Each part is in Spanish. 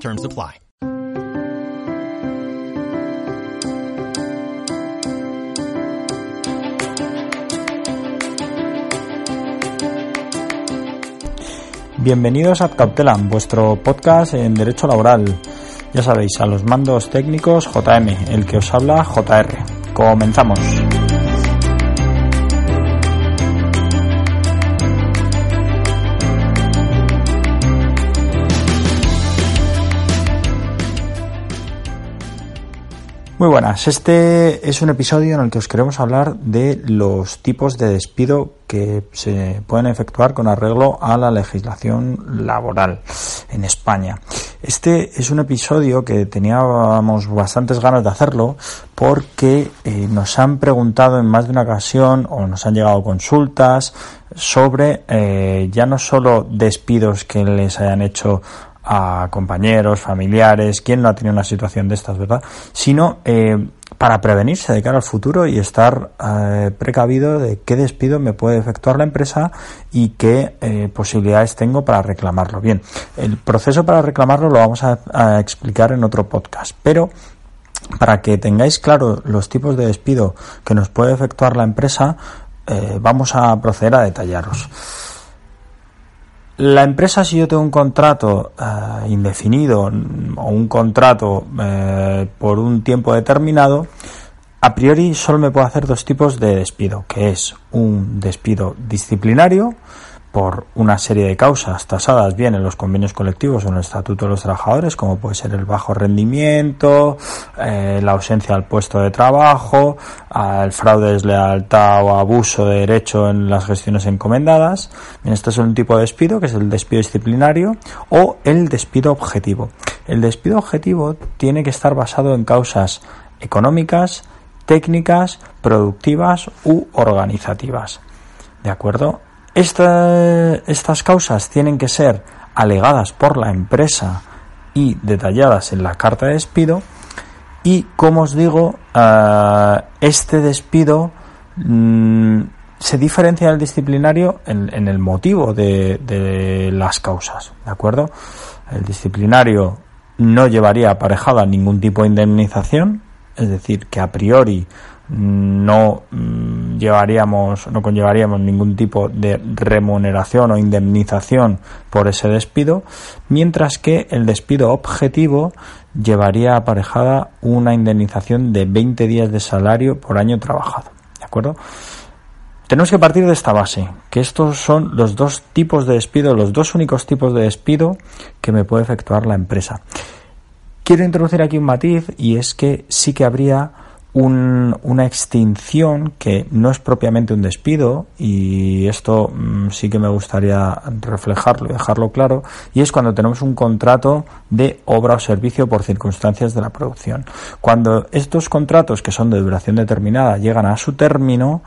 Terms apply. Bienvenidos a Cautelam, vuestro podcast en Derecho Laboral. Ya sabéis, a los mandos técnicos JM, el que os habla JR. Comenzamos. Muy buenas, este es un episodio en el que os queremos hablar de los tipos de despido que se pueden efectuar con arreglo a la legislación laboral en España. Este es un episodio que teníamos bastantes ganas de hacerlo porque eh, nos han preguntado en más de una ocasión o nos han llegado consultas sobre eh, ya no solo despidos que les hayan hecho a compañeros, familiares, quién no ha tenido una situación de estas, ¿verdad? Sino eh, para prevenirse de cara al futuro y estar eh, precavido de qué despido me puede efectuar la empresa y qué eh, posibilidades tengo para reclamarlo. Bien, el proceso para reclamarlo lo vamos a, explicar en otro podcast, pero para que tengáis claro los tipos de despido que nos puede efectuar la empresa, vamos a proceder a detallarlos. La empresa, si yo tengo un contrato eh, indefinido o un contrato eh, por un tiempo determinado, a priori solo me puedo hacer dos tipos de despido, que es un despido disciplinario por una serie de causas tasadas bien en los convenios colectivos o en el Estatuto de los Trabajadores, como puede ser el bajo rendimiento, eh, la ausencia al puesto de trabajo, el fraude, deslealtad o abuso de derecho en las gestiones encomendadas. Bien, este es un tipo de despido, que es el despido disciplinario, o el despido objetivo. El despido objetivo tiene que estar basado en causas económicas, técnicas, productivas u organizativas. ¿De acuerdo? Estas causas tienen que ser alegadas por la empresa y detalladas en la carta de despido. Y como os digo, eh, este despido mm, se diferencia del disciplinario en, el motivo de, de, las causas. ¿De acuerdo? El disciplinario no llevaría aparejada ningún tipo de indemnización, es decir, que a priori no mm, llevaríamos, no conllevaríamos ningún tipo de remuneración o indemnización por ese despido, mientras que el despido objetivo llevaría aparejada una indemnización de 20 días de salario por año trabajado. ¿De acuerdo? Tenemos que partir de esta base, que estos son los dos tipos de despido, los dos únicos tipos de despido que me puede efectuar la empresa. Quiero introducir aquí un matiz y es que sí que habría una extinción que no es propiamente un despido y esto mm, sí que me gustaría reflejarlo y dejarlo claro y es cuando tenemos un contrato de obra o servicio por circunstancias de la producción. Cuando estos contratos que son de duración determinada llegan a su término,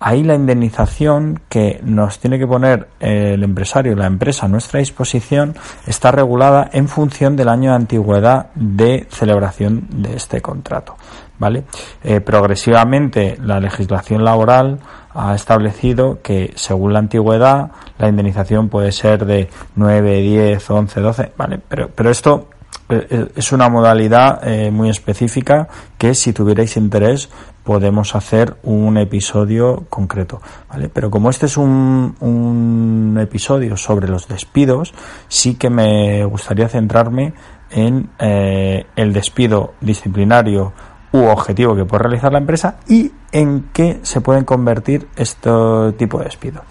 ahí la indemnización que nos tiene que poner el empresario la empresa a nuestra disposición está regulada en función del año de antigüedad de celebración de este contrato. ¿vale? Eh, progresivamente la legislación laboral ha establecido que según la antigüedad la indemnización puede ser de 9, 10, 11, 12, ¿vale? Pero, pero esto eh, eh, es una modalidad muy específica que si tuvierais interés podemos hacer un episodio concreto, ¿vale? Pero como este es un, episodio sobre los despidos, sí que me gustaría centrarme en el despido disciplinario u objetivo que puede realizar la empresa y en qué se pueden convertir este tipo de despido.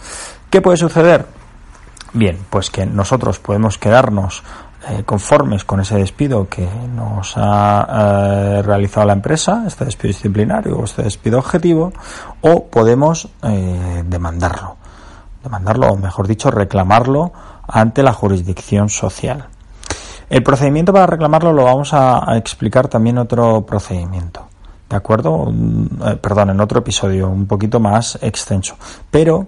¿Qué puede suceder? Bien, pues que nosotros podemos quedarnos eh, conformes con ese despido que nos ha eh, realizado la empresa, este despido disciplinario o este despido objetivo, o podemos eh, demandarlo, demandarlo o mejor dicho reclamarlo ante la jurisdicción social. El procedimiento para reclamarlo lo vamos a, explicar también otro procedimiento. ¿De acuerdo? Perdón, en otro episodio un poquito más extenso. Pero,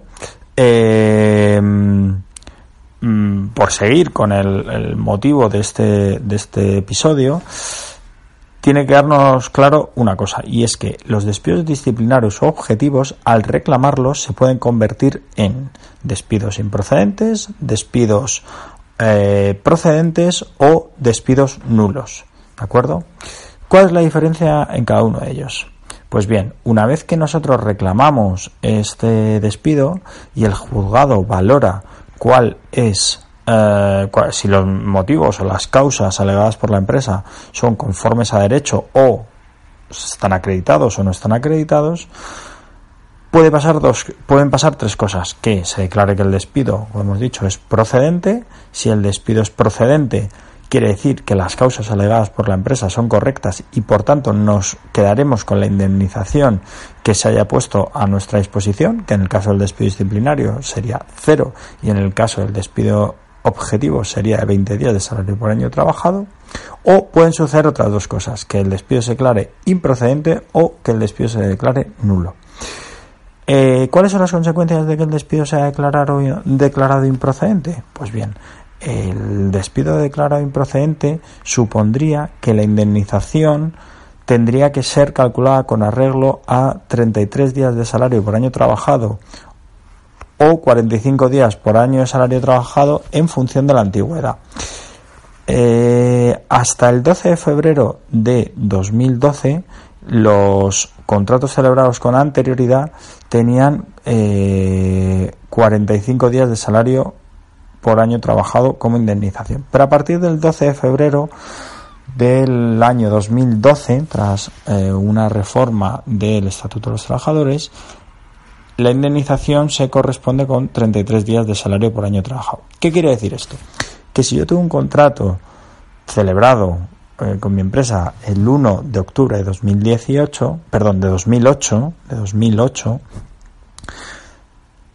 mm, por seguir con el, motivo de este, de este episodio, tiene que darnos claro una cosa, y es que los despidos disciplinarios o objetivos, al reclamarlos, se pueden convertir en despidos improcedentes, despidos eh, procedentes o despidos nulos. ¿De acuerdo? ¿Cuál es la diferencia en cada uno de ellos? Pues bien, una vez que nosotros reclamamos este despido y el juzgado valora cuál es eh, si los motivos o las causas alegadas por la empresa son conformes a derecho o están acreditados o no están acreditados, puede pasar dos, pueden pasar tres cosas. Que se declare que el despido, como hemos dicho, es procedente. Si el despido es procedente, quiere decir que las causas alegadas por la empresa son correctas y por tanto nos quedaremos con la indemnización que se haya puesto a nuestra disposición, que en el caso del despido disciplinario sería cero y en el caso del despido objetivo sería de 20 días de salario por año trabajado, o pueden suceder otras dos cosas, que el despido se declare improcedente o que el despido se declare nulo. Eh, ¿Cuáles son las consecuencias de que el despido sea declarado, declarado improcedente? Pues bien, el despido declarado improcedente supondría que la indemnización tendría que ser calculada con arreglo a 33 días de salario por año trabajado o 45 días por año de salario trabajado en función de la antigüedad. Eh, hasta el 12 de febrero de 2012, los contratos celebrados con anterioridad tenían 45 eh, días de salario por año trabajado como indemnización. Pero a partir del 12 de febrero del año 2012, tras eh, una reforma del Estatuto de los Trabajadores, la indemnización se corresponde con 33 días de salario por año trabajado. ¿Qué quiere decir esto? Que si yo tengo un contrato celebrado eh, con mi empresa el 1 de octubre de 2018, perdón, de 2008, de 2008,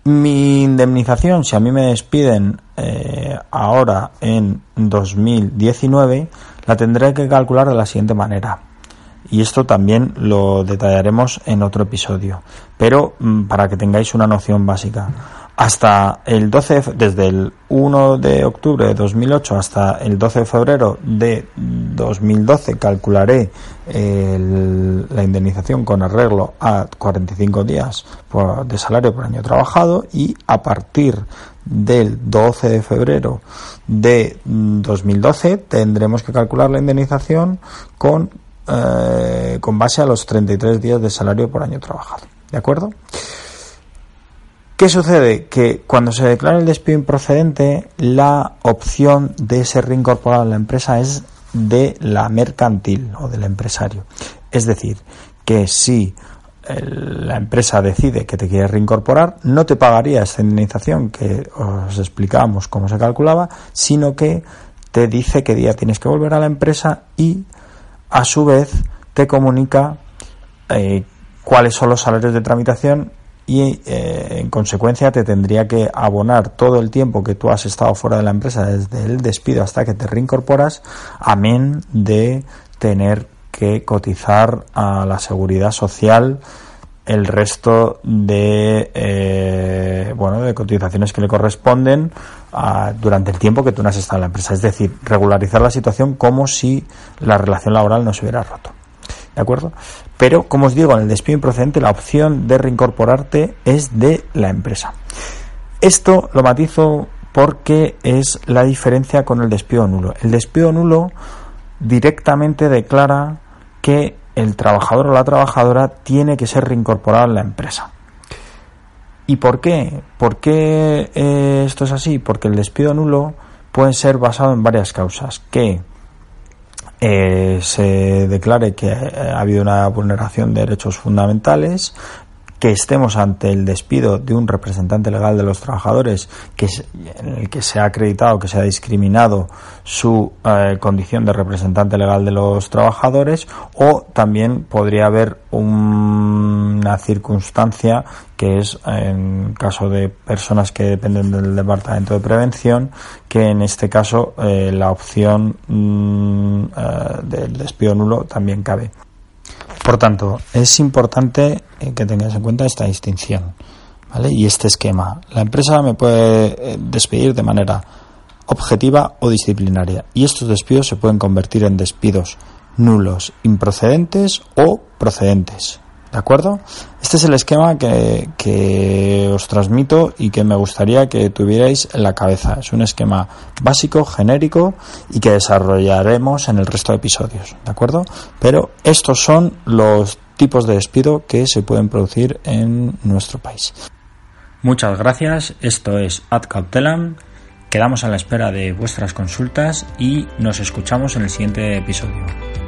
mi indemnización, si a mí me despiden eh, ahora en 2019, la tendré que calcular de la siguiente manera y esto también lo detallaremos en otro episodio. Pero mm, para que tengáis una noción básica, hasta el 12, desde el 1 de octubre de 2008 hasta el 12 de febrero de 2012 calcularé la indemnización con arreglo a 45 días de salario por año trabajado y a partir del 12 de febrero de 2012 tendremos que calcular la indemnización con eh, con base a los 33 días de salario por año trabajado. ¿De acuerdo? ¿Qué sucede? Que cuando se declara el despido improcedente, la opción de ser reincorporado a la empresa es de la mercantil o del empresario. Es decir, que si la empresa decide que te quiere reincorporar, no te pagaría esa indemnización que os explicábamos cómo se calculaba, sino que te dice qué día tienes que volver a la empresa y a su vez te comunica eh, cuáles son los salarios de tramitación y eh, en consecuencia te tendría que abonar todo el tiempo que tú has estado fuera de la empresa desde el despido hasta que te reincorporas, amén de tener que cotizar a la seguridad social el resto de eh, bueno de cotizaciones que le corresponden durante el tiempo que tú no has estado en la empresa. Es decir regularizar la situación como si la relación laboral no se hubiera roto. De acuerdo pero como os digo en el despido improcedente la opción de reincorporarte es de la empresa esto lo matizo porque es la diferencia con el despido nulo el despido nulo directamente declara que el trabajador o la trabajadora tiene que ser reincorporado en la empresa. ¿Y por qué? ¿Por qué eh, esto es así? Porque el despido nulo puede ser basado en varias causas. Que eh, se declare que ha habido una vulneración de derechos fundamentales, que estemos ante el despido de un representante legal de los trabajadores que se ha acreditado que se ha discriminado su eh, condición de representante legal de los trabajadores o también podría haber un una circunstancia que es en caso de personas que dependen del departamento de prevención que en este caso eh, la opción mm, eh, del despido nulo también cabe por tanto es importante eh, que tengáis en cuenta esta distinción ¿vale? y este esquema la empresa me puede despedir de manera objetiva o disciplinaria y estos despidos se pueden convertir en despidos nulos, improcedentes o procedentes. ¿De acuerdo? Este es el esquema que, que, os transmito y que me gustaría que tuvierais en la cabeza. Es un esquema básico, genérico y que desarrollaremos en el resto de episodios. ¿De acuerdo? Pero estos son los tipos de despido que se pueden producir en nuestro país. Muchas gracias. Esto es Ad Cautelam. Quedamos a la espera de vuestras consultas y nos escuchamos en el siguiente episodio.